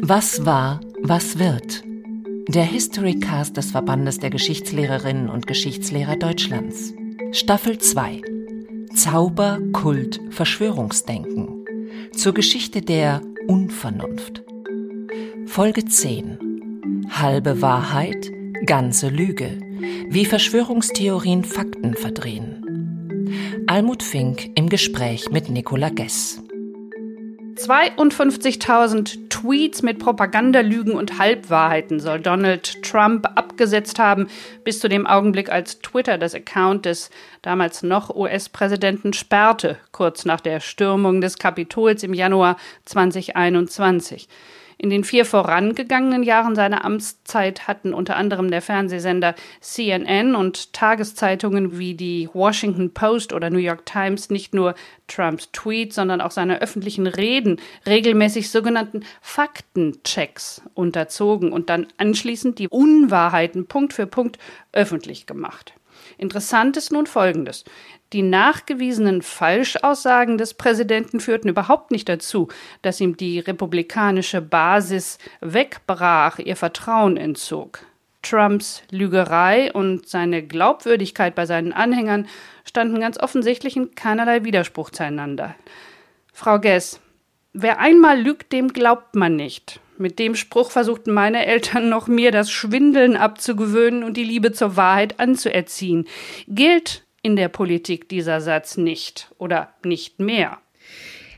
Was war, was wird? Der Historycast des Verbandes der Geschichtslehrerinnen und Geschichtslehrer Deutschlands. Staffel 2. Zauber, Kult, Verschwörungsdenken. Zur Geschichte der Unvernunft. Folge 10. Halbe Wahrheit, ganze Lüge. Wie Verschwörungstheorien Fakten verdrehen. Almut Fink im Gespräch mit Nicola Gess. 52.000 Tweets mit Propagandalügen und Halbwahrheiten soll Donald Trump abgesetzt haben, bis zu dem Augenblick, als Twitter das Account des damals noch US-Präsidenten sperrte, kurz nach der Stürmung des Kapitols im Januar 2021. In den vier vorangegangenen Jahren seiner Amtszeit hatten unter anderem der Fernsehsender CNN und Tageszeitungen wie die Washington Post oder New York Times nicht nur Trumps Tweets, sondern auch seine öffentlichen Reden regelmäßig sogenannten Faktenchecks unterzogen und dann anschließend die Unwahrheiten Punkt für Punkt öffentlich gemacht. Interessant ist nun Folgendes. Die nachgewiesenen Falschaussagen des Präsidenten führten überhaupt nicht dazu, dass ihm die republikanische Basis wegbrach, ihr Vertrauen entzog. Trumps Lügerei und seine Glaubwürdigkeit bei seinen Anhängern standen ganz offensichtlich in keinerlei Widerspruch zueinander. Frau Gess, wer einmal lügt, dem glaubt man nicht. Mit dem Spruch versuchten meine Eltern noch mir das Schwindeln abzugewöhnen und die Liebe zur Wahrheit anzuerziehen. Gilt in der Politik dieser Satz nicht oder nicht mehr.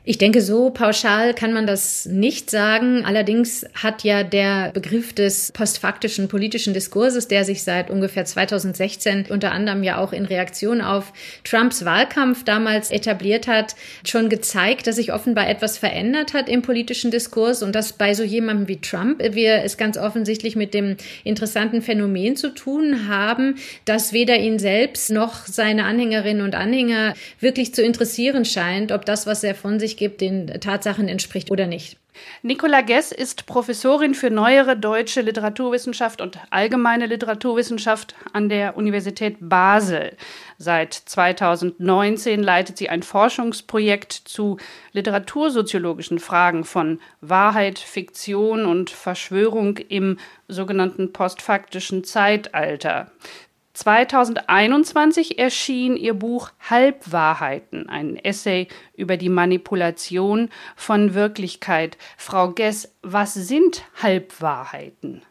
Ich denke, so pauschal kann man das nicht sagen. Allerdings hat ja der Begriff des postfaktischen politischen Diskurses, der sich seit ungefähr 2016 unter anderem ja auch in Reaktion auf Trumps Wahlkampf damals etabliert hat, schon gezeigt, dass sich offenbar etwas verändert hat im politischen Diskurs und dass bei so jemandem wie Trump wir es ganz offensichtlich mit dem interessanten Phänomen zu tun haben, dass weder ihn selbst noch seine Anhängerinnen und Anhänger wirklich zu interessieren scheint, ob das, was er von sich gibt, den Tatsachen entspricht oder nicht. Nicola Gess ist Professorin für neuere deutsche Literaturwissenschaft und allgemeine Literaturwissenschaft an der Universität Basel. Seit 2019 leitet sie ein Forschungsprojekt zu literatursoziologischen Fragen von Wahrheit, Fiktion und Verschwörung im sogenannten postfaktischen Zeitalter. 2021 erschien ihr Buch Halbwahrheiten, ein Essay über die Manipulation von Wirklichkeit. Frau Gess, was sind Halbwahrheiten?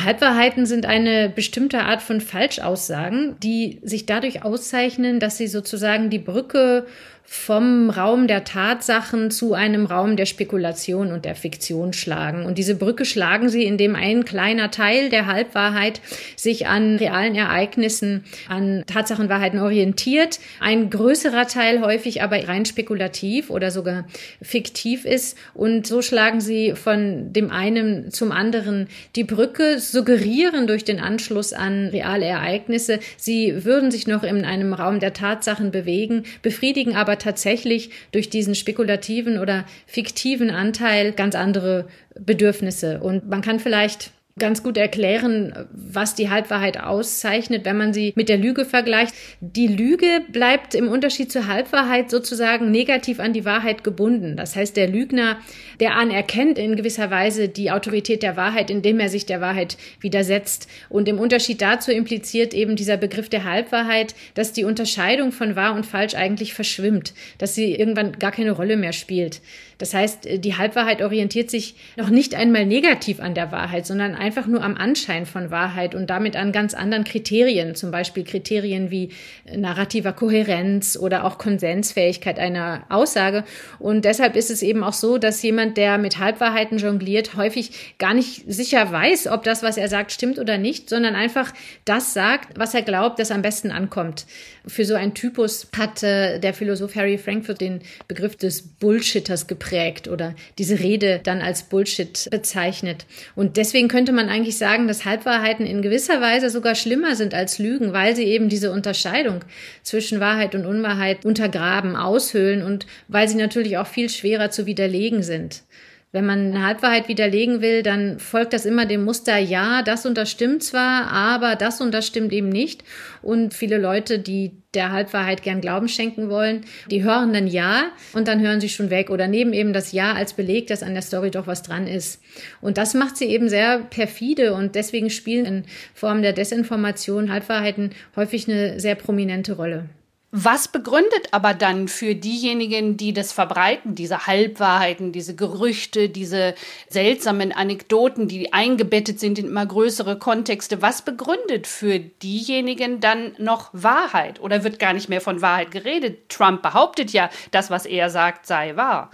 Halbwahrheiten sind eine bestimmte Art von Falschaussagen, die sich dadurch auszeichnen, dass sie sozusagen die Brücke vom Raum der Tatsachen zu einem Raum der Spekulation und der Fiktion schlagen. Und diese Brücke schlagen sie, indem ein kleiner Teil der Halbwahrheit sich an realen Ereignissen, an Tatsachenwahrheiten orientiert, ein größerer Teil häufig aber rein spekulativ oder sogar fiktiv ist. Und so schlagen sie von dem einen zum anderen die Brücke, suggerieren durch den Anschluss an reale Ereignisse, sie würden sich noch in einem Raum der Tatsachen bewegen, befriedigen aber tatsächlich durch diesen spekulativen oder fiktiven Anteil ganz andere Bedürfnisse. Und man kann vielleicht ganz gut erklären, was die Halbwahrheit auszeichnet, wenn man sie mit der Lüge vergleicht. Die Lüge bleibt im Unterschied zur Halbwahrheit sozusagen negativ an die Wahrheit gebunden. Das heißt, der Lügner, der anerkennt in gewisser Weise die Autorität der Wahrheit, indem er sich der Wahrheit widersetzt. Und im Unterschied dazu impliziert eben dieser Begriff der Halbwahrheit, dass die Unterscheidung von wahr und falsch eigentlich verschwimmt, dass sie irgendwann gar keine Rolle mehr spielt. Das heißt, die Halbwahrheit orientiert sich noch nicht einmal negativ an der Wahrheit, sondern einfach nur am Anschein von Wahrheit und damit an ganz anderen Kriterien, zum Beispiel Kriterien wie narrativer Kohärenz oder auch Konsensfähigkeit einer Aussage. Und deshalb ist es eben auch so, dass jemand, der mit Halbwahrheiten jongliert, häufig gar nicht sicher weiß, ob das, was er sagt, stimmt oder nicht, sondern einfach das sagt, was er glaubt, das am besten ankommt. Für so einen Typus hat äh, der Philosoph Harry Frankfurt den Begriff des Bullshitters geprägt oder diese Rede dann als Bullshit bezeichnet. Und deswegen könnte man eigentlich sagen, dass Halbwahrheiten in gewisser Weise sogar schlimmer sind als Lügen, weil sie eben diese Unterscheidung zwischen Wahrheit und Unwahrheit untergraben, aushöhlen und weil sie natürlich auch viel schwerer zu widerlegen sind. Wenn man eine Halbwahrheit widerlegen will, dann folgt das immer dem Muster, ja, das und das stimmt zwar, aber das und das stimmt eben nicht. Und viele Leute, die der Halbwahrheit gern Glauben schenken wollen, die hören dann ja und dann hören sie schon weg oder nehmen eben das Ja als Beleg, dass an der Story doch was dran ist. Und das macht sie eben sehr perfide und deswegen spielen in Form der Desinformation Halbwahrheiten häufig eine sehr prominente Rolle. Was begründet aber dann für diejenigen, die das verbreiten, diese Halbwahrheiten, diese Gerüchte, diese seltsamen Anekdoten, die eingebettet sind in immer größere Kontexte, was begründet für diejenigen dann noch Wahrheit? Oder wird gar nicht mehr von Wahrheit geredet? Trump behauptet ja, das, was er sagt, sei wahr.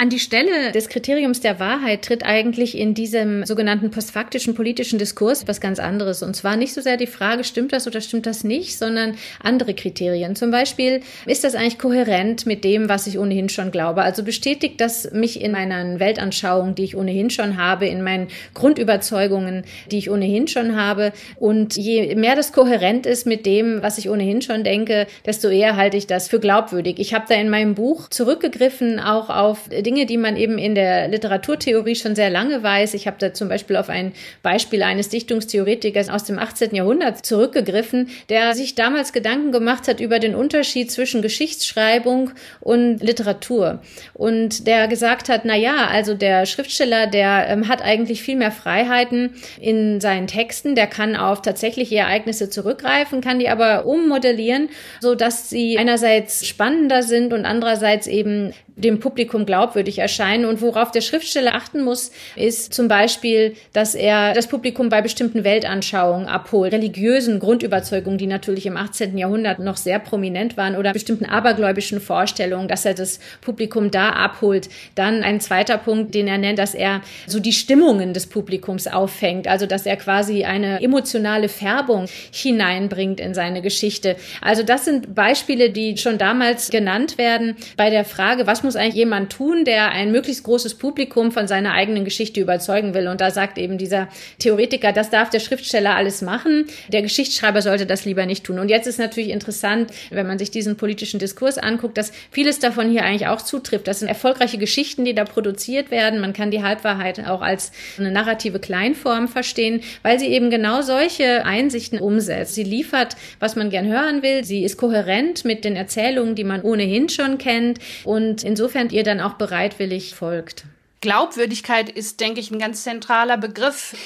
An die Stelle des Kriteriums der Wahrheit tritt eigentlich in diesem sogenannten postfaktischen politischen Diskurs was ganz anderes. Und zwar nicht so sehr die Frage, stimmt das oder stimmt das nicht, sondern andere Kriterien. Zum Beispiel, ist das eigentlich kohärent mit dem, was ich ohnehin schon glaube? Also bestätigt das mich in meiner Weltanschauung, die ich ohnehin schon habe, in meinen Grundüberzeugungen, die ich ohnehin schon habe. Und je mehr das kohärent ist mit dem, was ich ohnehin schon denke, desto eher halte ich das für glaubwürdig. Ich habe da in meinem Buch zurückgegriffen auch auf Dinge, die man eben in der Literaturtheorie schon sehr lange weiß. Ich habe da zum Beispiel auf ein Beispiel eines Dichtungstheoretikers aus dem 18. Jahrhundert zurückgegriffen, der sich damals Gedanken gemacht hat über den Unterschied zwischen Geschichtsschreibung und Literatur. Und der gesagt hat, na ja, also der Schriftsteller, der ähm, hat eigentlich viel mehr Freiheiten in seinen Texten, der kann auf tatsächliche Ereignisse zurückgreifen, kann die aber ummodellieren, so dass sie einerseits spannender sind und andererseits eben dem Publikum glaubwürdig erscheinen. Und worauf der Schriftsteller achten muss, ist zum Beispiel, dass er das Publikum bei bestimmten Weltanschauungen abholt, religiösen Grundüberzeugungen, die natürlich im 18. Jahrhundert noch sehr prominent waren, oder bestimmten abergläubischen Vorstellungen, dass er das Publikum da abholt. Dann ein zweiter Punkt, den er nennt, dass er so die Stimmungen des Publikums auffängt, also dass er quasi eine emotionale Färbung hineinbringt in seine Geschichte. Also das sind Beispiele, die schon damals genannt werden bei der Frage, was muss muss eigentlich jemand tun, der ein möglichst großes Publikum von seiner eigenen Geschichte überzeugen will. Und da sagt eben dieser Theoretiker, das darf der Schriftsteller alles machen. Der Geschichtsschreiber sollte das lieber nicht tun. Und jetzt ist natürlich interessant, wenn man sich diesen politischen Diskurs anguckt, dass vieles davon hier eigentlich auch zutrifft. Das sind erfolgreiche Geschichten, die da produziert werden. Man kann die Halbwahrheit auch als eine narrative Kleinform verstehen, weil sie eben genau solche Einsichten umsetzt. Sie liefert, was man gern hören will. Sie ist kohärent mit den Erzählungen, die man ohnehin schon kennt. Und in insofern ihr dann auch bereitwillig folgt. Glaubwürdigkeit ist, denke ich, ein ganz zentraler Begriff.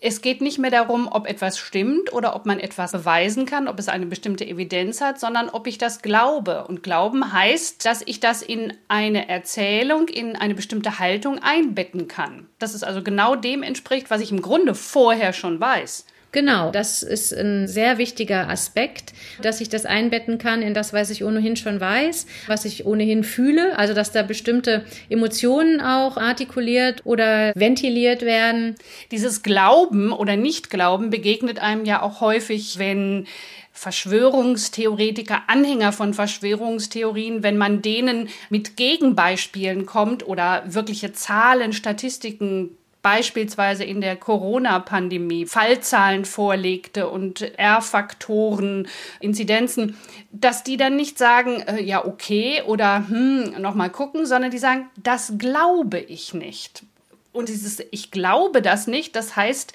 Es geht nicht mehr darum, ob etwas stimmt oder ob man etwas beweisen kann, ob es eine bestimmte Evidenz hat, sondern ob ich das glaube. Und glauben heißt, dass ich das in eine Erzählung, in eine bestimmte Haltung einbetten kann. Dass es also genau dem entspricht, was ich im Grunde vorher schon weiß. Genau, das ist ein sehr wichtiger Aspekt, dass ich das einbetten kann in das, was ich ohnehin schon weiß, was ich ohnehin fühle, also dass da bestimmte Emotionen auch artikuliert oder ventiliert werden. Dieses Glauben oder Nicht-Glauben begegnet einem ja auch häufig, wenn Verschwörungstheoretiker, Anhänger von Verschwörungstheorien, wenn man denen mit Gegenbeispielen kommt oder wirkliche Zahlen, Statistiken beispielsweise in der Corona-Pandemie Fallzahlen vorlegte und R-Faktoren, Inzidenzen, dass die dann nicht sagen, äh, ja, okay oder hm, nochmal gucken, sondern die sagen, das glaube ich nicht. Und dieses Ich glaube das nicht, das heißt,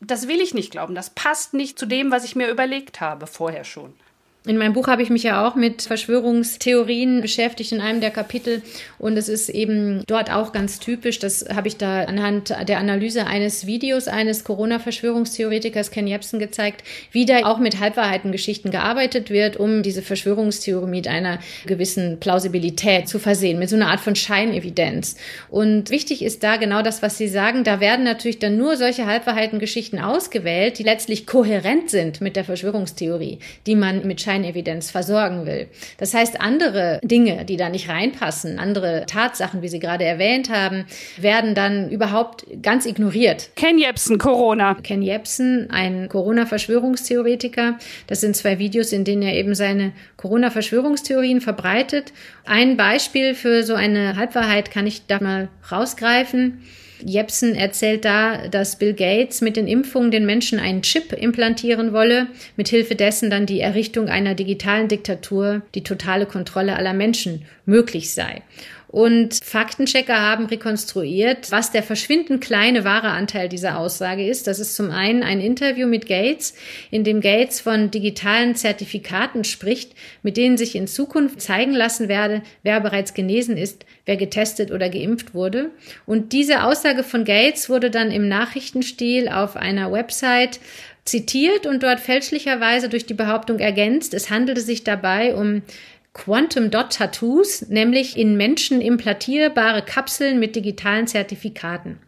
das will ich nicht glauben, das passt nicht zu dem, was ich mir überlegt habe vorher schon. In meinem Buch habe ich mich ja auch mit Verschwörungstheorien beschäftigt in einem der Kapitel und es ist eben dort auch ganz typisch, das habe ich da anhand der Analyse eines Videos eines Corona-Verschwörungstheoretikers Ken Jebsen gezeigt, wie da auch mit Halbwahrheitengeschichten gearbeitet wird, um diese Verschwörungstheorie mit einer gewissen Plausibilität zu versehen, mit so einer Art von Scheinevidenz. Und wichtig ist da genau das, was Sie sagen, da werden natürlich dann nur solche Halbwahrheitengeschichten ausgewählt, die letztlich kohärent sind mit der Verschwörungstheorie, die man mit Schein Scheinevidenz versorgen will. Das heißt, andere Dinge, die da nicht reinpassen, andere Tatsachen, wie Sie gerade erwähnt haben, werden dann überhaupt ganz ignoriert. Ken Jebsen, Corona. Ken Jebsen, ein Corona-Verschwörungstheoretiker. Das sind zwei Videos, in denen er eben seine Corona-Verschwörungstheorien verbreitet. Ein Beispiel für so eine Halbwahrheit kann ich da mal rausgreifen. Jepsen erzählt da, dass Bill Gates mit den Impfungen den Menschen einen Chip implantieren wolle, mithilfe dessen dann die Errichtung einer digitalen Diktatur, die totale Kontrolle aller Menschen möglich sei. Und Faktenchecker haben rekonstruiert, was der verschwindend kleine wahre Anteil dieser Aussage ist. Das ist zum einen ein Interview mit Gates, in dem Gates von digitalen Zertifikaten spricht, mit denen sich in Zukunft zeigen lassen werde, wer bereits genesen ist, wer getestet oder geimpft wurde. Und diese Aussage von Gates wurde dann im Nachrichtenstil auf einer Website zitiert und dort fälschlicherweise durch die Behauptung ergänzt, es handelte sich dabei um Quantum Dot Tattoos, nämlich in Menschen implantierbare Kapseln mit digitalen Zertifikaten.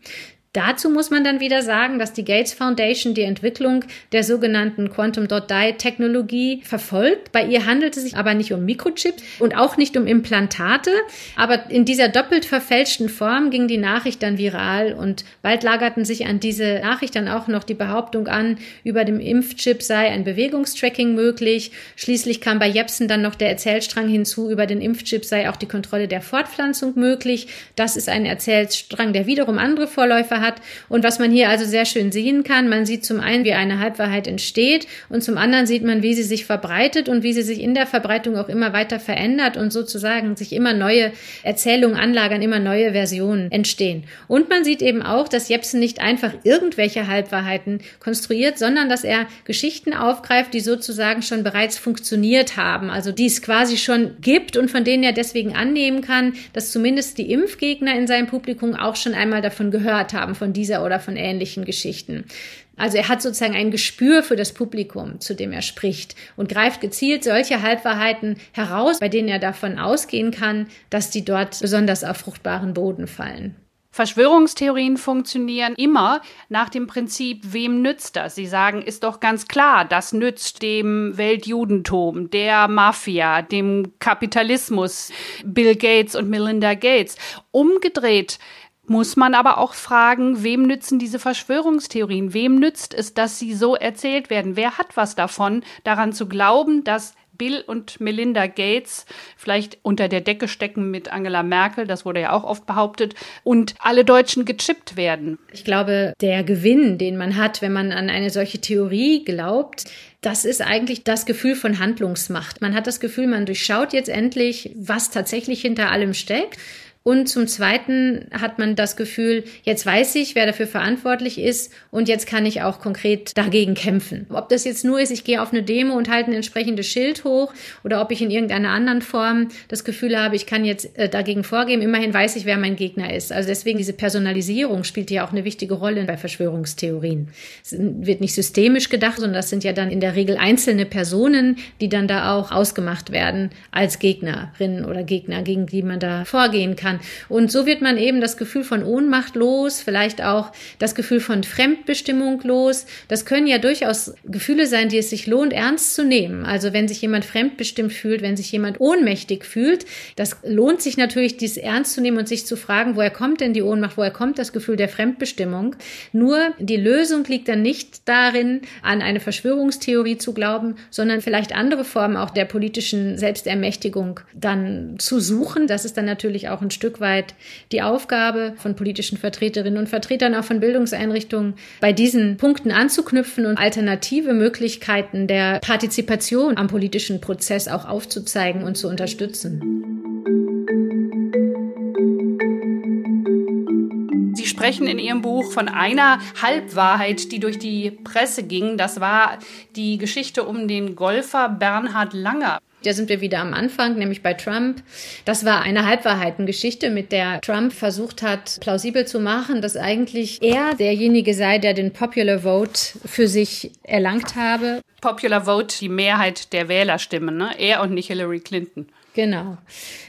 Dazu muss man dann wieder sagen, dass die Gates Foundation die Entwicklung der sogenannten Quantum Dot Dye Technologie verfolgt. Bei ihr handelt es sich aber nicht um Mikrochips und auch nicht um Implantate. Aber in dieser doppelt verfälschten Form ging die Nachricht dann viral und bald lagerten sich an diese Nachricht dann auch noch die Behauptung an, über dem Impfchip sei ein Bewegungstracking möglich. Schließlich kam bei Jepsen dann noch der Erzählstrang hinzu, über den Impfchip sei auch die Kontrolle der Fortpflanzung möglich. Das ist ein Erzählstrang, der wiederum andere Vorläufer hat. Und was man hier also sehr schön sehen kann, man sieht zum einen, wie eine Halbwahrheit entsteht und zum anderen sieht man, wie sie sich verbreitet und wie sie sich in der Verbreitung auch immer weiter verändert und sozusagen sich immer neue Erzählungen anlagern, immer neue Versionen entstehen. Und man sieht eben auch, dass Jepsen nicht einfach irgendwelche Halbwahrheiten konstruiert, sondern dass er Geschichten aufgreift, die sozusagen schon bereits funktioniert haben, also die es quasi schon gibt und von denen er deswegen annehmen kann, dass zumindest die Impfgegner in seinem Publikum auch schon einmal davon gehört haben haben von dieser oder von ähnlichen Geschichten. Also er hat sozusagen ein Gespür für das Publikum, zu dem er spricht und greift gezielt solche Halbwahrheiten heraus, bei denen er davon ausgehen kann, dass die dort besonders auf fruchtbaren Boden fallen. Verschwörungstheorien funktionieren immer nach dem Prinzip, wem nützt das? Sie sagen, ist doch ganz klar, das nützt dem Weltjudentum, der Mafia, dem Kapitalismus, Bill Gates und Melinda Gates. Umgedreht muss man aber auch fragen, wem nützen diese Verschwörungstheorien? Wem nützt es, dass sie so erzählt werden? Wer hat was davon, daran zu glauben, dass Bill und Melinda Gates vielleicht unter der Decke stecken mit Angela Merkel, das wurde ja auch oft behauptet, und alle Deutschen gechippt werden. Ich glaube, der Gewinn, den man hat, wenn man an eine solche Theorie glaubt, das ist eigentlich das Gefühl von Handlungsmacht. Man hat das Gefühl, man durchschaut jetzt endlich, was tatsächlich hinter allem steckt. Und zum Zweiten hat man das Gefühl, jetzt weiß ich, wer dafür verantwortlich ist und jetzt kann ich auch konkret dagegen kämpfen. Ob das jetzt nur ist, ich gehe auf eine Demo und halte ein entsprechendes Schild hoch oder ob ich in irgendeiner anderen Form das Gefühl habe, ich kann jetzt äh, dagegen vorgehen. Immerhin weiß ich, wer mein Gegner ist. Also deswegen diese Personalisierung spielt ja auch eine wichtige Rolle bei Verschwörungstheorien. Es wird nicht systemisch gedacht, sondern das sind ja dann in der Regel einzelne Personen, die dann da auch ausgemacht werden als Gegnerinnen oder Gegner, gegen die man da vorgehen kann. Und so wird man eben das Gefühl von Ohnmacht los, vielleicht auch das Gefühl von Fremdbestimmung los. Das können ja durchaus Gefühle sein, die es sich lohnt, ernst zu nehmen. Also wenn sich jemand fremdbestimmt fühlt, wenn sich jemand ohnmächtig fühlt, das lohnt sich natürlich, dies ernst zu nehmen und sich zu fragen, woher kommt denn die Ohnmacht, woher kommt das Gefühl der Fremdbestimmung? Nur die Lösung liegt dann nicht darin, an eine Verschwörungstheorie zu glauben, sondern vielleicht andere Formen auch der politischen Selbstermächtigung dann zu suchen. Das ist dann natürlich auch ein Stück weit die Aufgabe von politischen Vertreterinnen und Vertretern auch von Bildungseinrichtungen, bei diesen Punkten anzuknüpfen und alternative Möglichkeiten der Partizipation am politischen Prozess auch aufzuzeigen und zu unterstützen. Sprechen in Ihrem Buch von einer Halbwahrheit, die durch die Presse ging. Das war die Geschichte um den Golfer Bernhard Langer. Da sind wir wieder am Anfang, nämlich bei Trump. Das war eine Halbwahrheitengeschichte, mit der Trump versucht hat, plausibel zu machen, dass eigentlich er derjenige sei, der den Popular Vote für sich erlangt habe. Popular Vote, die Mehrheit der Wählerstimmen, ne? Er und nicht Hillary Clinton. Genau.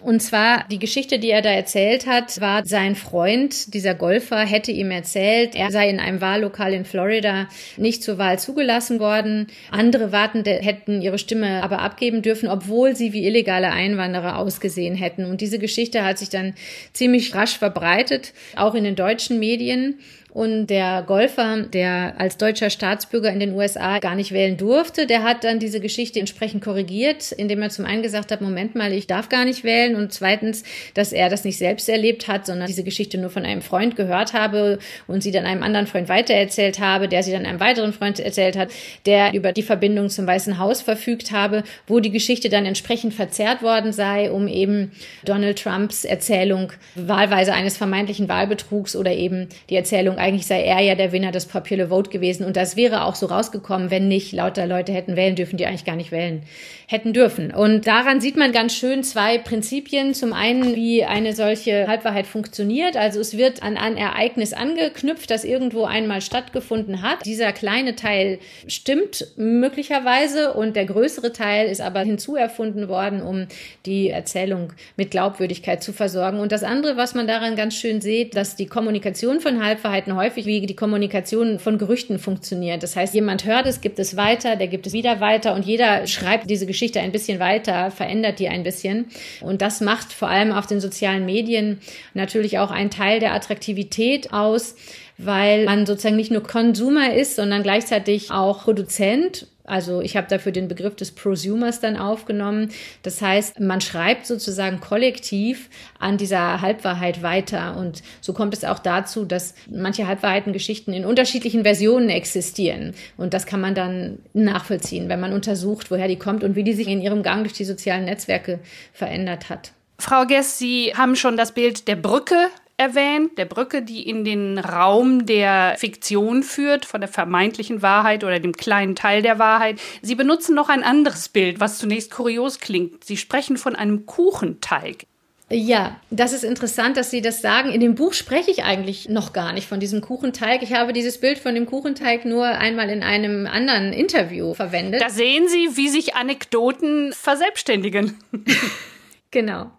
Und zwar die Geschichte, die er da erzählt hat, war sein Freund, dieser Golfer, hätte ihm erzählt, er sei in einem Wahllokal in Florida nicht zur Wahl zugelassen worden. Andere Wartende hätten ihre Stimme aber abgeben dürfen, obwohl sie wie illegale Einwanderer ausgesehen hätten. Und diese Geschichte hat sich dann ziemlich rasch verbreitet, auch in den deutschen Medien. Und der Golfer, der als deutscher Staatsbürger in den USA gar nicht wählen durfte, der hat dann diese Geschichte entsprechend korrigiert, indem er zum einen gesagt hat, Moment mal, ich darf gar nicht wählen. Und zweitens, dass er das nicht selbst erlebt hat, sondern diese Geschichte nur von einem Freund gehört habe und sie dann einem anderen Freund weitererzählt habe, der sie dann einem weiteren Freund erzählt hat, der über die Verbindung zum Weißen Haus verfügt habe, wo die Geschichte dann entsprechend verzerrt worden sei, um eben Donald Trumps Erzählung wahlweise eines vermeintlichen Wahlbetrugs oder eben die Erzählung, eigentlich sei er ja der Winner des Popular Vote gewesen. Und das wäre auch so rausgekommen, wenn nicht lauter Leute hätten wählen dürfen, die eigentlich gar nicht wählen hätten dürfen. Und daran sieht man ganz schön zwei Prinzipien. Zum einen, wie eine solche Halbwahrheit funktioniert. Also es wird an ein Ereignis angeknüpft, das irgendwo einmal stattgefunden hat. Dieser kleine Teil stimmt möglicherweise und der größere Teil ist aber hinzuerfunden worden, um die Erzählung mit Glaubwürdigkeit zu versorgen. Und das andere, was man daran ganz schön sieht, dass die Kommunikation von Halbwahrheiten häufig wie die Kommunikation von Gerüchten funktioniert. Das heißt, jemand hört es, gibt es weiter, der gibt es wieder weiter und jeder schreibt diese Geschichte Geschichte ein bisschen weiter, verändert die ein bisschen. Und das macht vor allem auf den sozialen Medien natürlich auch einen Teil der Attraktivität aus, weil man sozusagen nicht nur Konsumer ist, sondern gleichzeitig auch Produzent also ich habe dafür den Begriff des Prosumers dann aufgenommen. Das heißt, man schreibt sozusagen kollektiv an dieser Halbwahrheit weiter. Und so kommt es auch dazu, dass manche Halbwahrheitengeschichten in unterschiedlichen Versionen existieren. Und das kann man dann nachvollziehen, wenn man untersucht, woher die kommt und wie die sich in ihrem Gang durch die sozialen Netzwerke verändert hat. Frau Guess, Sie haben schon das Bild der Brücke erwähnt, der Brücke, die in den Raum der Fiktion führt, von der vermeintlichen Wahrheit oder dem kleinen Teil der Wahrheit. Sie benutzen noch ein anderes Bild, was zunächst kurios klingt. Sie sprechen von einem Kuchenteig. Ja, das ist interessant, dass Sie das sagen. In dem Buch spreche ich eigentlich noch gar nicht von diesem Kuchenteig. Ich habe dieses Bild von dem Kuchenteig nur einmal in einem anderen Interview verwendet. Da sehen Sie, wie sich Anekdoten verselbstständigen. genau.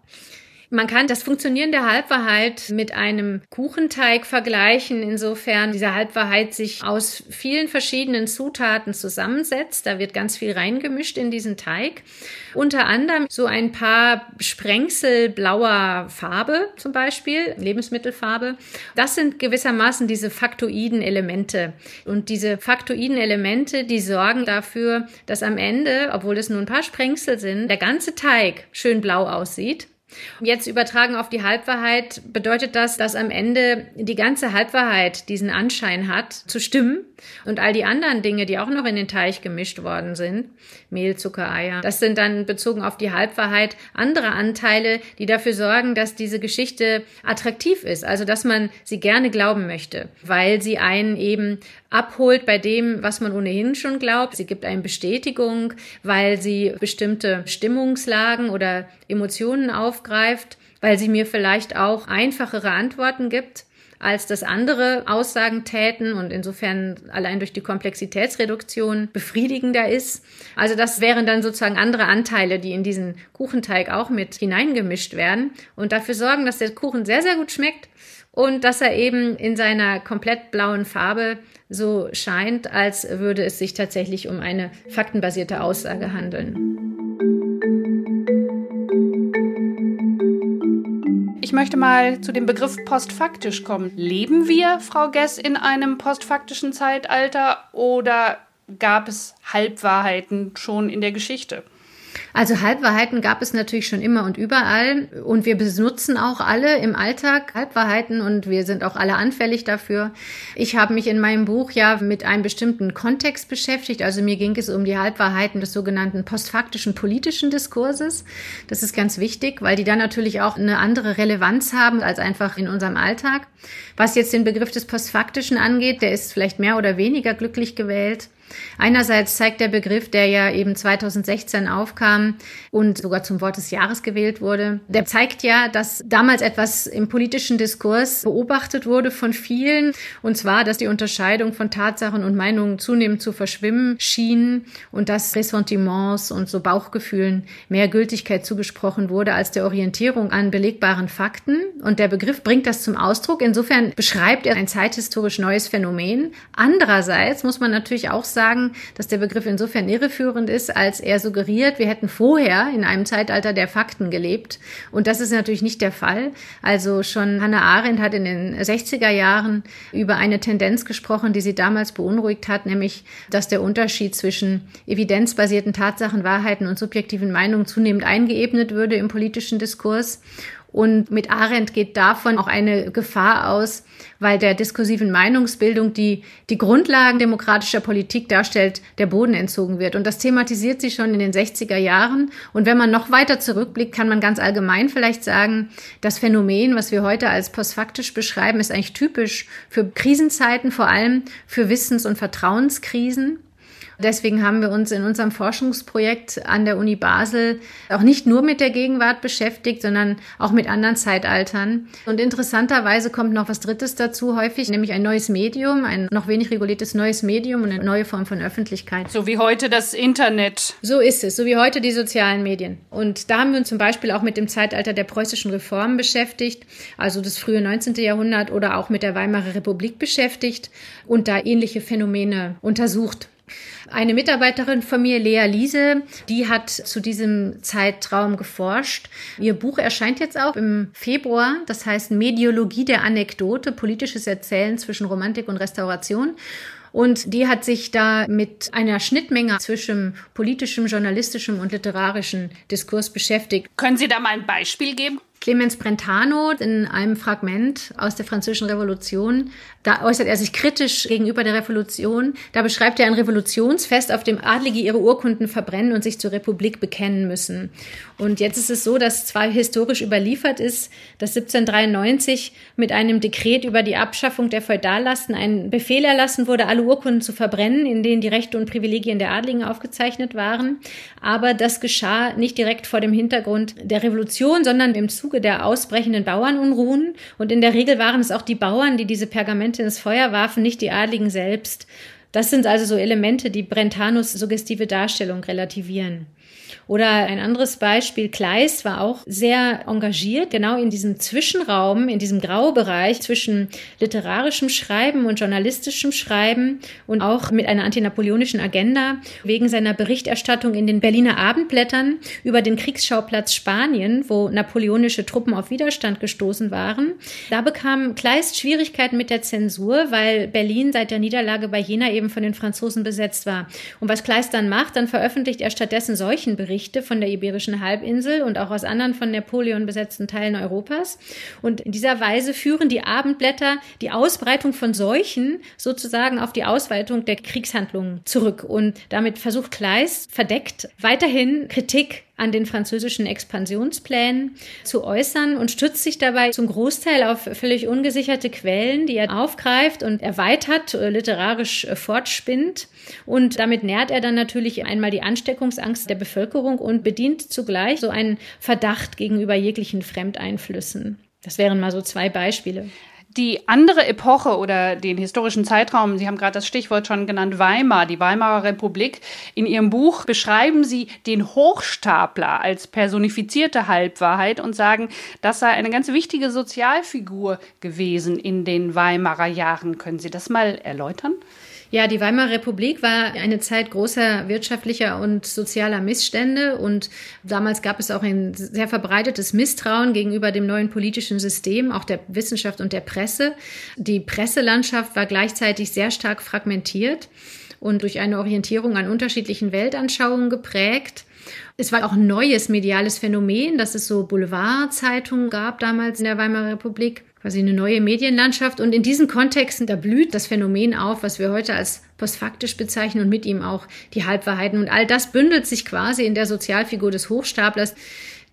Man kann das Funktionieren der Halbwahrheit mit einem Kuchenteig vergleichen, insofern diese Halbwahrheit sich aus vielen verschiedenen Zutaten zusammensetzt. Da wird ganz viel reingemischt in diesen Teig. Unter anderem so ein paar Sprengsel blauer Farbe zum Beispiel, Lebensmittelfarbe. Das sind gewissermaßen diese faktoiden Elemente. Und diese faktoiden Elemente, die sorgen dafür, dass am Ende, obwohl es nur ein paar Sprengsel sind, der ganze Teig schön blau aussieht. Jetzt übertragen auf die Halbwahrheit bedeutet das, dass am Ende die ganze Halbwahrheit diesen Anschein hat, zu stimmen. Und all die anderen Dinge, die auch noch in den Teich gemischt worden sind, Mehl, Zucker, Eier, das sind dann bezogen auf die Halbwahrheit andere Anteile, die dafür sorgen, dass diese Geschichte attraktiv ist. Also, dass man sie gerne glauben möchte, weil sie einen eben abholt bei dem, was man ohnehin schon glaubt. Sie gibt eine Bestätigung, weil sie bestimmte Stimmungslagen oder Emotionen aufgreift, weil sie mir vielleicht auch einfachere Antworten gibt als das andere Aussagen täten und insofern allein durch die Komplexitätsreduktion befriedigender ist. Also das wären dann sozusagen andere Anteile, die in diesen Kuchenteig auch mit hineingemischt werden und dafür sorgen, dass der Kuchen sehr, sehr gut schmeckt und dass er eben in seiner komplett blauen Farbe so scheint, als würde es sich tatsächlich um eine faktenbasierte Aussage handeln. Ich möchte mal zu dem Begriff postfaktisch kommen. Leben wir, Frau Gess, in einem postfaktischen Zeitalter oder gab es Halbwahrheiten schon in der Geschichte? Also Halbwahrheiten gab es natürlich schon immer und überall und wir benutzen auch alle im Alltag Halbwahrheiten und wir sind auch alle anfällig dafür. Ich habe mich in meinem Buch ja mit einem bestimmten Kontext beschäftigt. Also mir ging es um die Halbwahrheiten des sogenannten postfaktischen politischen Diskurses. Das ist ganz wichtig, weil die dann natürlich auch eine andere Relevanz haben als einfach in unserem Alltag. Was jetzt den Begriff des postfaktischen angeht, der ist vielleicht mehr oder weniger glücklich gewählt. Einerseits zeigt der Begriff, der ja eben 2016 aufkam und sogar zum Wort des Jahres gewählt wurde, der zeigt ja, dass damals etwas im politischen Diskurs beobachtet wurde von vielen, und zwar, dass die Unterscheidung von Tatsachen und Meinungen zunehmend zu verschwimmen schien und dass Ressentiments und so Bauchgefühlen mehr Gültigkeit zugesprochen wurde als der Orientierung an belegbaren Fakten. Und der Begriff bringt das zum Ausdruck. Insofern beschreibt er ein zeithistorisch neues Phänomen. Andererseits muss man natürlich auch sagen, sagen, dass der Begriff insofern irreführend ist, als er suggeriert, wir hätten vorher in einem Zeitalter der Fakten gelebt. Und das ist natürlich nicht der Fall. Also schon Hannah Arendt hat in den 60er Jahren über eine Tendenz gesprochen, die sie damals beunruhigt hat, nämlich, dass der Unterschied zwischen evidenzbasierten Tatsachen, Wahrheiten und subjektiven Meinungen zunehmend eingeebnet würde im politischen Diskurs. Und mit Arendt geht davon auch eine Gefahr aus, weil der diskursiven Meinungsbildung, die die Grundlagen demokratischer Politik darstellt, der Boden entzogen wird. Und das thematisiert sie schon in den 60er Jahren. Und wenn man noch weiter zurückblickt, kann man ganz allgemein vielleicht sagen, das Phänomen, was wir heute als postfaktisch beschreiben, ist eigentlich typisch für Krisenzeiten, vor allem für Wissens- und Vertrauenskrisen. Deswegen haben wir uns in unserem Forschungsprojekt an der Uni Basel auch nicht nur mit der Gegenwart beschäftigt, sondern auch mit anderen Zeitaltern. Und interessanterweise kommt noch was Drittes dazu häufig, nämlich ein neues Medium, ein noch wenig reguliertes neues Medium und eine neue Form von Öffentlichkeit. So wie heute das Internet. So ist es, so wie heute die sozialen Medien. Und da haben wir uns zum Beispiel auch mit dem Zeitalter der preußischen Reformen beschäftigt, also das frühe 19. Jahrhundert oder auch mit der Weimarer Republik beschäftigt und da ähnliche Phänomene untersucht. Eine Mitarbeiterin von mir, Lea Liese, die hat zu diesem Zeitraum geforscht. Ihr Buch erscheint jetzt auch im Februar. Das heißt Mediologie der Anekdote, politisches Erzählen zwischen Romantik und Restauration. Und die hat sich da mit einer Schnittmenge zwischen politischem, journalistischem und literarischem Diskurs beschäftigt. Können Sie da mal ein Beispiel geben? Clemens Brentano in einem Fragment aus der Französischen Revolution, da äußert er sich kritisch gegenüber der Revolution. Da beschreibt er ein Revolutionsfest, auf dem Adlige ihre Urkunden verbrennen und sich zur Republik bekennen müssen. Und jetzt ist es so, dass zwar historisch überliefert ist, dass 1793 mit einem Dekret über die Abschaffung der Feudallasten ein Befehl erlassen wurde, alle Urkunden zu verbrennen, in denen die Rechte und Privilegien der Adligen aufgezeichnet waren. Aber das geschah nicht direkt vor dem Hintergrund der Revolution, sondern im Zuge der ausbrechenden Bauernunruhen. Und in der Regel waren es auch die Bauern, die diese Pergamente ins Feuer warfen, nicht die Adligen selbst. Das sind also so Elemente, die Brentanos suggestive Darstellung relativieren. Oder ein anderes Beispiel, Kleist war auch sehr engagiert, genau in diesem Zwischenraum, in diesem Graubereich zwischen literarischem Schreiben und journalistischem Schreiben und auch mit einer antinapoleonischen Agenda wegen seiner Berichterstattung in den Berliner Abendblättern über den Kriegsschauplatz Spanien, wo napoleonische Truppen auf Widerstand gestoßen waren. Da bekam Kleist Schwierigkeiten mit der Zensur, weil Berlin seit der Niederlage bei Jena eben von den Franzosen besetzt war. Und was Kleist dann macht, dann veröffentlicht er stattdessen solchen Berichte Berichte von der Iberischen Halbinsel und auch aus anderen von Napoleon besetzten Teilen Europas. Und in dieser Weise führen die Abendblätter die Ausbreitung von Seuchen sozusagen auf die Ausweitung der Kriegshandlungen zurück. Und damit versucht Kleist verdeckt weiterhin Kritik an den französischen Expansionsplänen zu äußern und stützt sich dabei zum Großteil auf völlig ungesicherte Quellen, die er aufgreift und erweitert, äh, literarisch äh, fortspinnt. Und damit nährt er dann natürlich einmal die Ansteckungsangst der Bevölkerung und bedient zugleich so einen Verdacht gegenüber jeglichen Fremdeinflüssen. Das wären mal so zwei Beispiele. Die andere Epoche oder den historischen Zeitraum, Sie haben gerade das Stichwort schon genannt, Weimar, die Weimarer Republik. In Ihrem Buch beschreiben Sie den Hochstapler als personifizierte Halbwahrheit und sagen, das sei eine ganz wichtige Sozialfigur gewesen in den Weimarer Jahren. Können Sie das mal erläutern? Ja, die Weimarer Republik war eine Zeit großer wirtschaftlicher und sozialer Missstände und damals gab es auch ein sehr verbreitetes Misstrauen gegenüber dem neuen politischen System, auch der Wissenschaft und der Presse. Die Presselandschaft war gleichzeitig sehr stark fragmentiert und durch eine Orientierung an unterschiedlichen Weltanschauungen geprägt. Es war auch ein neues mediales Phänomen, dass es so Boulevardzeitungen gab damals in der Weimarer Republik quasi eine neue Medienlandschaft. Und in diesen Kontexten, da blüht das Phänomen auf, was wir heute als postfaktisch bezeichnen und mit ihm auch die Halbwahrheiten. Und all das bündelt sich quasi in der Sozialfigur des Hochstaplers.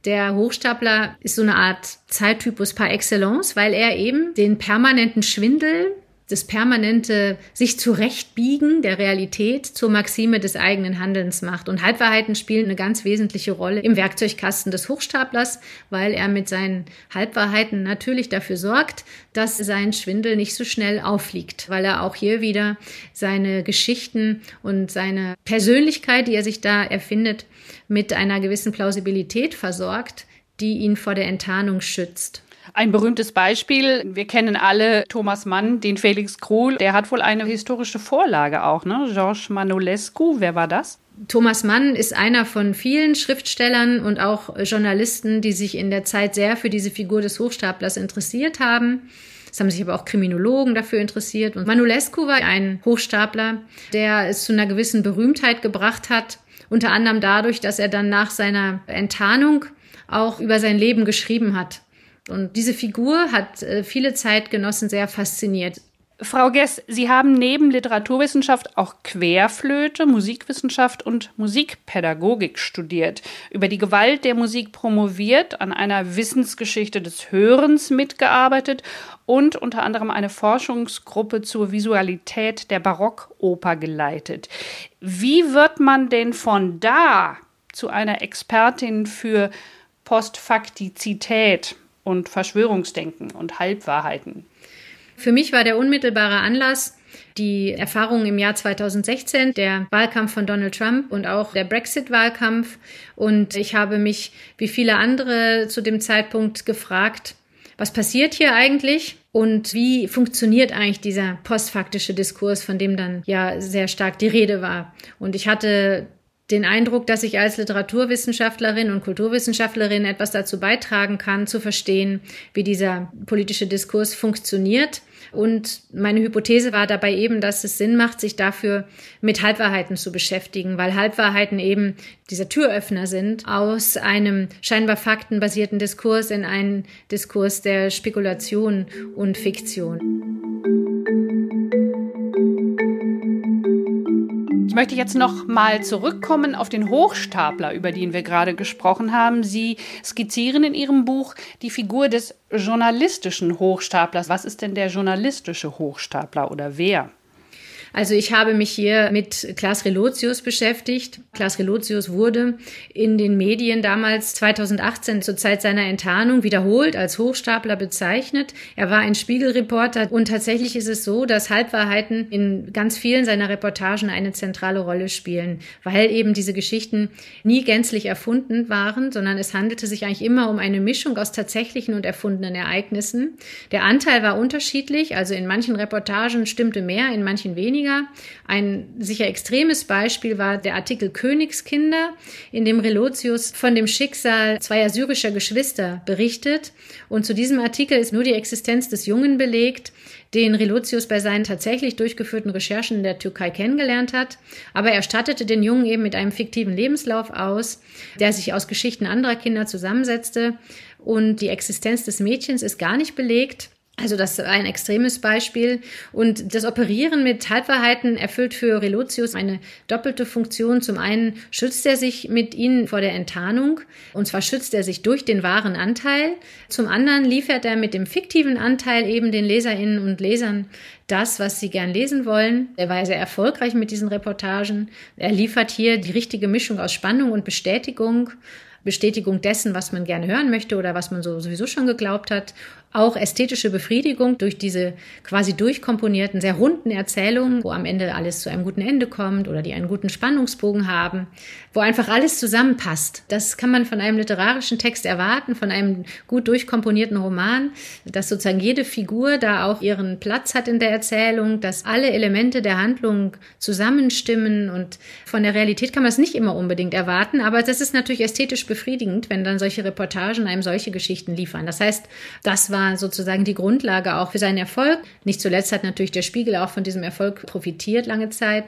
Der Hochstapler ist so eine Art Zeittypus par excellence, weil er eben den permanenten Schwindel das permanente sich zurechtbiegen der Realität zur Maxime des eigenen Handelns macht. Und Halbwahrheiten spielen eine ganz wesentliche Rolle im Werkzeugkasten des Hochstaplers, weil er mit seinen Halbwahrheiten natürlich dafür sorgt, dass sein Schwindel nicht so schnell auffliegt, weil er auch hier wieder seine Geschichten und seine Persönlichkeit, die er sich da erfindet, mit einer gewissen Plausibilität versorgt, die ihn vor der Enttarnung schützt. Ein berühmtes Beispiel, wir kennen alle Thomas Mann, den Felix Kruhl, der hat wohl eine historische Vorlage auch, ne? Georges Manolescu, wer war das? Thomas Mann ist einer von vielen Schriftstellern und auch Journalisten, die sich in der Zeit sehr für diese Figur des Hochstaplers interessiert haben. Es haben sich aber auch Kriminologen dafür interessiert. Und Manulescu war ein Hochstapler, der es zu einer gewissen Berühmtheit gebracht hat, unter anderem dadurch, dass er dann nach seiner Enttarnung auch über sein Leben geschrieben hat. Und diese Figur hat äh, viele Zeitgenossen sehr fasziniert. Frau Gess, Sie haben neben Literaturwissenschaft auch Querflöte, Musikwissenschaft und Musikpädagogik studiert, über die Gewalt der Musik promoviert, an einer Wissensgeschichte des Hörens mitgearbeitet und unter anderem eine Forschungsgruppe zur Visualität der Barockoper geleitet. Wie wird man denn von da zu einer Expertin für Postfaktizität und Verschwörungsdenken und Halbwahrheiten? Für mich war der unmittelbare Anlass die Erfahrungen im Jahr 2016, der Wahlkampf von Donald Trump und auch der Brexit-Wahlkampf. Und ich habe mich, wie viele andere zu dem Zeitpunkt, gefragt, was passiert hier eigentlich? Und wie funktioniert eigentlich dieser postfaktische Diskurs, von dem dann ja sehr stark die Rede war? Und ich hatte den Eindruck, dass ich als Literaturwissenschaftlerin und Kulturwissenschaftlerin etwas dazu beitragen kann, zu verstehen, wie dieser politische Diskurs funktioniert. Und meine Hypothese war dabei eben, dass es Sinn macht, sich dafür mit Halbwahrheiten zu beschäftigen, weil Halbwahrheiten eben dieser Türöffner sind aus einem scheinbar faktenbasierten Diskurs in einen Diskurs der Spekulation und Fiktion. Möchte jetzt noch mal zurückkommen auf den Hochstapler, über den wir gerade gesprochen haben. Sie skizzieren in Ihrem Buch die Figur des journalistischen Hochstaplers. Was ist denn der journalistische Hochstapler oder wer? Also ich habe mich hier mit Klaas Relotius beschäftigt. Klaas Relotius wurde in den Medien damals 2018 zur Zeit seiner Enttarnung wiederholt als Hochstapler bezeichnet. Er war ein Spiegelreporter und tatsächlich ist es so, dass Halbwahrheiten in ganz vielen seiner Reportagen eine zentrale Rolle spielen, weil eben diese Geschichten nie gänzlich erfunden waren, sondern es handelte sich eigentlich immer um eine Mischung aus tatsächlichen und erfundenen Ereignissen. Der Anteil war unterschiedlich, also in manchen Reportagen stimmte mehr, in manchen weniger weniger. Ein sicher extremes Beispiel war der Artikel Königskinder, in dem Relotius von dem Schicksal zweier syrischer Geschwister berichtet. Und zu diesem Artikel ist nur die Existenz des Jungen belegt, den Relotius bei seinen tatsächlich durchgeführten Recherchen in der Türkei kennengelernt hat. Aber er stattete den Jungen eben mit einem fiktiven Lebenslauf aus, der sich aus Geschichten anderer Kinder zusammensetzte. Und die Existenz des Mädchens ist gar nicht belegt. Also das ist ein extremes Beispiel. Und das Operieren mit Halbwahrheiten erfüllt für Relotius eine doppelte Funktion. Zum einen schützt er sich mit ihnen vor der Enttarnung. Und zwar schützt er sich durch den wahren Anteil. Zum anderen liefert er mit dem fiktiven Anteil eben den Leserinnen und Lesern das, was sie gern lesen wollen. Er war sehr erfolgreich mit diesen Reportagen. Er liefert hier die richtige Mischung aus Spannung und Bestätigung. Bestätigung dessen, was man gerne hören möchte oder was man so sowieso schon geglaubt hat auch ästhetische Befriedigung durch diese quasi durchkomponierten, sehr runden Erzählungen, wo am Ende alles zu einem guten Ende kommt oder die einen guten Spannungsbogen haben, wo einfach alles zusammenpasst. Das kann man von einem literarischen Text erwarten, von einem gut durchkomponierten Roman, dass sozusagen jede Figur da auch ihren Platz hat in der Erzählung, dass alle Elemente der Handlung zusammenstimmen und von der Realität kann man es nicht immer unbedingt erwarten, aber das ist natürlich ästhetisch befriedigend, wenn dann solche Reportagen einem solche Geschichten liefern. Das heißt, das war war sozusagen die Grundlage auch für seinen Erfolg. Nicht zuletzt hat natürlich der Spiegel auch von diesem Erfolg profitiert lange Zeit.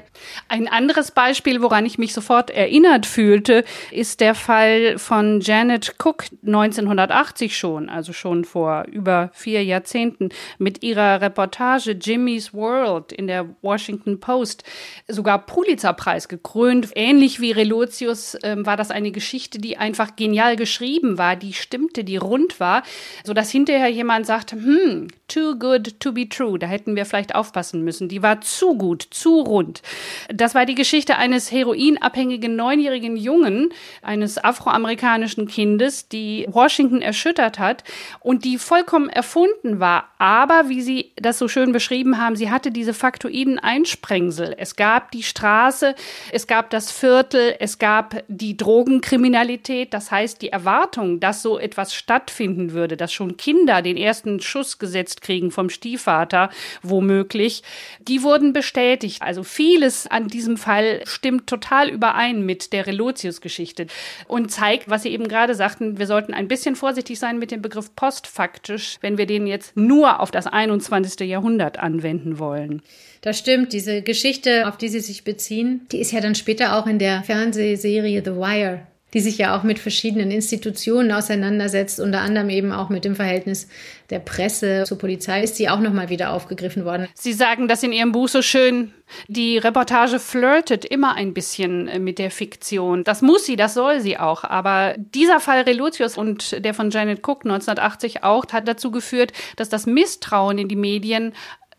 Ein anderes Beispiel, woran ich mich sofort erinnert fühlte, ist der Fall von Janet Cook 1980 schon, also schon vor über vier Jahrzehnten, mit ihrer Reportage Jimmy's World in der Washington Post, sogar Pulitzerpreis gekrönt. Ähnlich wie Relotius äh, war das eine Geschichte, die einfach genial geschrieben war, die stimmte, die rund war, sodass hinterher jemand sagt, hm, too good to be true. Da hätten wir vielleicht aufpassen müssen. Die war zu gut, zu rund. Das war die Geschichte eines heroinabhängigen neunjährigen Jungen, eines afroamerikanischen Kindes, die Washington erschüttert hat und die vollkommen erfunden war. Aber wie Sie das so schön beschrieben haben, sie hatte diese faktoiden Einsprengsel. Es gab die Straße, es gab das Viertel, es gab die Drogenkriminalität. Das heißt, die Erwartung, dass so etwas stattfinden würde, dass schon Kinder den ersten Schuss gesetzt kriegen vom Stiefvater, womöglich, die wurden bestätigt. Also vieles an diesem Fall stimmt total überein mit der Relotius-Geschichte und zeigt, was Sie eben gerade sagten, wir sollten ein bisschen vorsichtig sein mit dem Begriff postfaktisch, wenn wir den jetzt nur auf das 21. Jahrhundert anwenden wollen. Das stimmt. Diese Geschichte, auf die Sie sich beziehen, die ist ja dann später auch in der Fernsehserie The Wire die sich ja auch mit verschiedenen Institutionen auseinandersetzt, unter anderem eben auch mit dem Verhältnis der Presse zur Polizei, ist sie auch nochmal wieder aufgegriffen worden. Sie sagen das in Ihrem Buch so schön, die Reportage flirtet immer ein bisschen mit der Fiktion. Das muss sie, das soll sie auch. Aber dieser Fall Relotius und der von Janet Cook 1980 auch hat dazu geführt, dass das Misstrauen in die Medien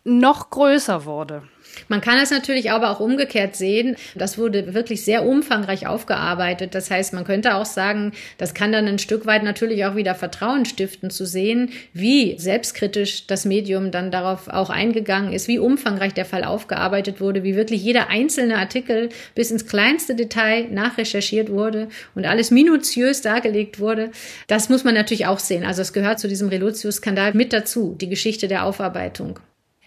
noch größer wurde. Man kann es natürlich aber auch umgekehrt sehen. Das wurde wirklich sehr umfangreich aufgearbeitet. Das heißt, man könnte auch sagen, das kann dann ein Stück weit natürlich auch wieder Vertrauen stiften zu sehen, wie selbstkritisch das Medium dann darauf auch eingegangen ist, wie umfangreich der Fall aufgearbeitet wurde, wie wirklich jeder einzelne Artikel bis ins kleinste Detail nachrecherchiert wurde und alles minutiös dargelegt wurde. Das muss man natürlich auch sehen. Also es gehört zu diesem Relotius-Skandal mit dazu, die Geschichte der Aufarbeitung.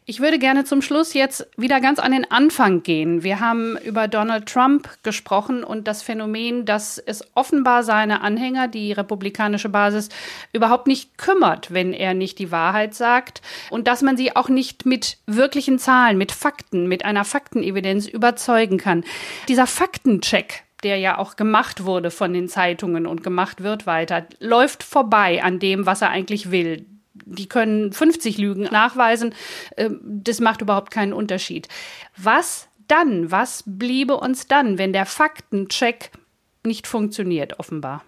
Ich würde gerne zum Schluss jetzt wieder ganz an den Anfang gehen. Wir haben über Donald Trump gesprochen und das Phänomen, dass es offenbar seine Anhänger, die republikanische Basis, überhaupt nicht kümmert, wenn er nicht die Wahrheit sagt und dass man sie auch nicht mit wirklichen Zahlen, mit Fakten, mit einer Faktenevidenz überzeugen kann. Dieser Faktencheck, der ja auch gemacht wurde von den Zeitungen und gemacht wird weiter, läuft vorbei an dem, was er eigentlich will die können 50 Lügen nachweisen. Ähm, das macht überhaupt keinen Unterschied. Was dann? Was bliebe uns dann, wenn der Faktencheck nicht funktioniert, offenbar?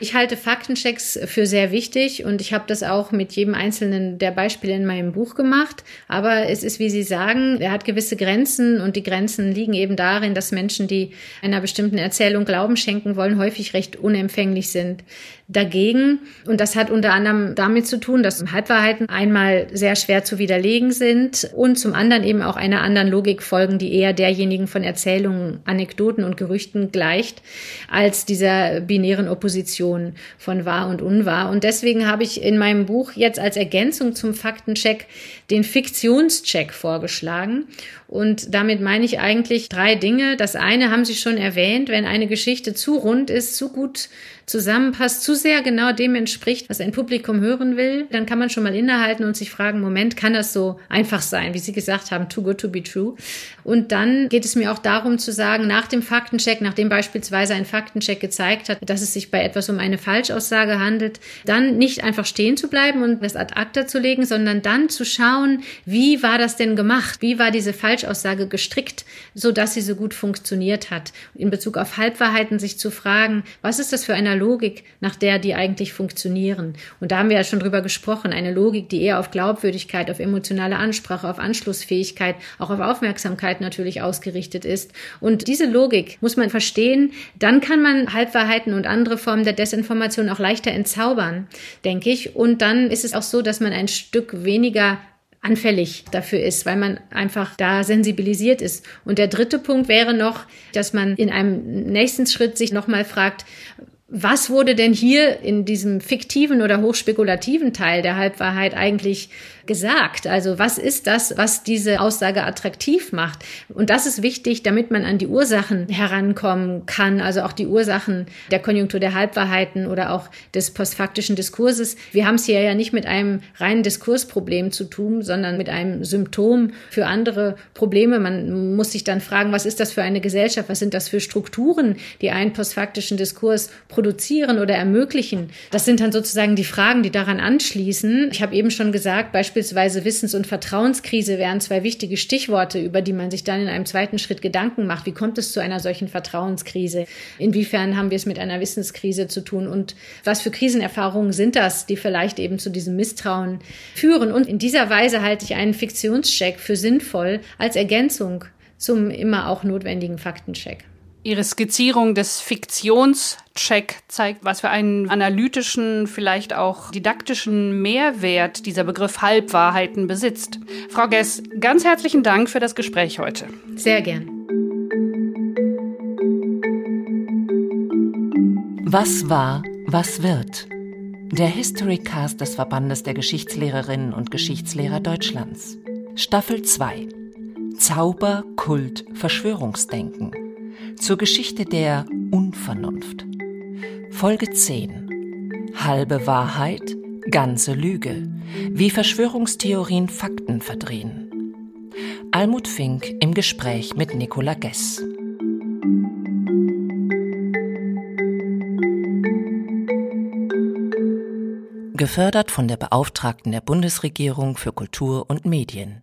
Ich halte Faktenchecks für sehr wichtig und ich habe das auch mit jedem einzelnen der Beispiele in meinem Buch gemacht. Aber es ist, wie Sie sagen, er hat gewisse Grenzen und die Grenzen liegen eben darin, dass Menschen, die einer bestimmten Erzählung Glauben schenken wollen, häufig recht unempfänglich sind dagegen. Und das hat unter anderem damit zu tun, dass Halbwahrheiten einmal sehr schwer zu widerlegen sind und zum anderen eben auch einer anderen Logik folgen, die eher derjenigen von Erzählungen, Anekdoten und Gerüchten gleicht, als dieser binären Opposition von wahr und unwahr. Und deswegen habe ich in meinem Buch jetzt als Ergänzung zum Faktencheck den Fiktionscheck vorgeschlagen. Und damit meine ich eigentlich drei Dinge. Das eine haben Sie schon erwähnt, wenn eine Geschichte zu rund ist, zu gut zusammenpasst, zu sehr genau dem entspricht, was ein Publikum hören will, dann kann man schon mal innehalten und sich fragen, Moment, kann das so einfach sein, wie Sie gesagt haben, too good to be true? Und dann geht es mir auch darum zu sagen, nach dem Faktencheck, nachdem beispielsweise ein Faktencheck gezeigt hat, dass es sich bei etwas um eine Falschaussage handelt, dann nicht einfach stehen zu bleiben und das ad acta zu legen, sondern dann zu schauen, wie war das denn gemacht? Wie war diese Falschaussage gestrickt, so dass sie so gut funktioniert hat? In Bezug auf Halbwahrheiten sich zu fragen, was ist das für eine Logik, nach der die eigentlich funktionieren. Und da haben wir ja schon drüber gesprochen, eine Logik, die eher auf Glaubwürdigkeit, auf emotionale Ansprache, auf Anschlussfähigkeit, auch auf Aufmerksamkeit natürlich ausgerichtet ist. Und diese Logik muss man verstehen, dann kann man Halbwahrheiten und andere Formen der Desinformation auch leichter entzaubern, denke ich. Und dann ist es auch so, dass man ein Stück weniger anfällig dafür ist, weil man einfach da sensibilisiert ist. Und der dritte Punkt wäre noch, dass man in einem nächsten Schritt sich nochmal fragt, was wurde denn hier in diesem fiktiven oder hochspekulativen Teil der Halbwahrheit eigentlich gesagt? Also was ist das, was diese Aussage attraktiv macht? Und das ist wichtig, damit man an die Ursachen herankommen kann, also auch die Ursachen der Konjunktur der Halbwahrheiten oder auch des postfaktischen Diskurses. Wir haben es hier ja nicht mit einem reinen Diskursproblem zu tun, sondern mit einem Symptom für andere Probleme. Man muss sich dann fragen, was ist das für eine Gesellschaft? Was sind das für Strukturen, die einen postfaktischen Diskurs produzieren oder ermöglichen? Das sind dann sozusagen die Fragen, die daran anschließen. Ich habe eben schon gesagt, beispielsweise beispielsweise Wissens- und Vertrauenskrise wären zwei wichtige Stichworte, über die man sich dann in einem zweiten Schritt Gedanken macht. Wie kommt es zu einer solchen Vertrauenskrise? Inwiefern haben wir es mit einer Wissenskrise zu tun? Und was für Krisenerfahrungen sind das, die vielleicht eben zu diesem Misstrauen führen? Und in dieser Weise halte ich einen Fiktionscheck für sinnvoll als Ergänzung zum immer auch notwendigen Faktencheck. Ihre Skizzierung des Fiktionscheck zeigt, was für einen analytischen, vielleicht auch didaktischen Mehrwert dieser Begriff Halbwahrheiten besitzt. Frau Gess, ganz herzlichen Dank für das Gespräch heute. Sehr gern. Was war, was wird? Der Historycast des Verbandes der Geschichtslehrerinnen und Geschichtslehrer Deutschlands. Staffel 2. Zauber, Kult, Verschwörungsdenken zur Geschichte der Unvernunft. Folge 10. Halbe Wahrheit, ganze Lüge. Wie Verschwörungstheorien Fakten verdrehen. Almut Fink im Gespräch mit Nicola Gess. Gefördert von der Beauftragten der Bundesregierung für Kultur und Medien.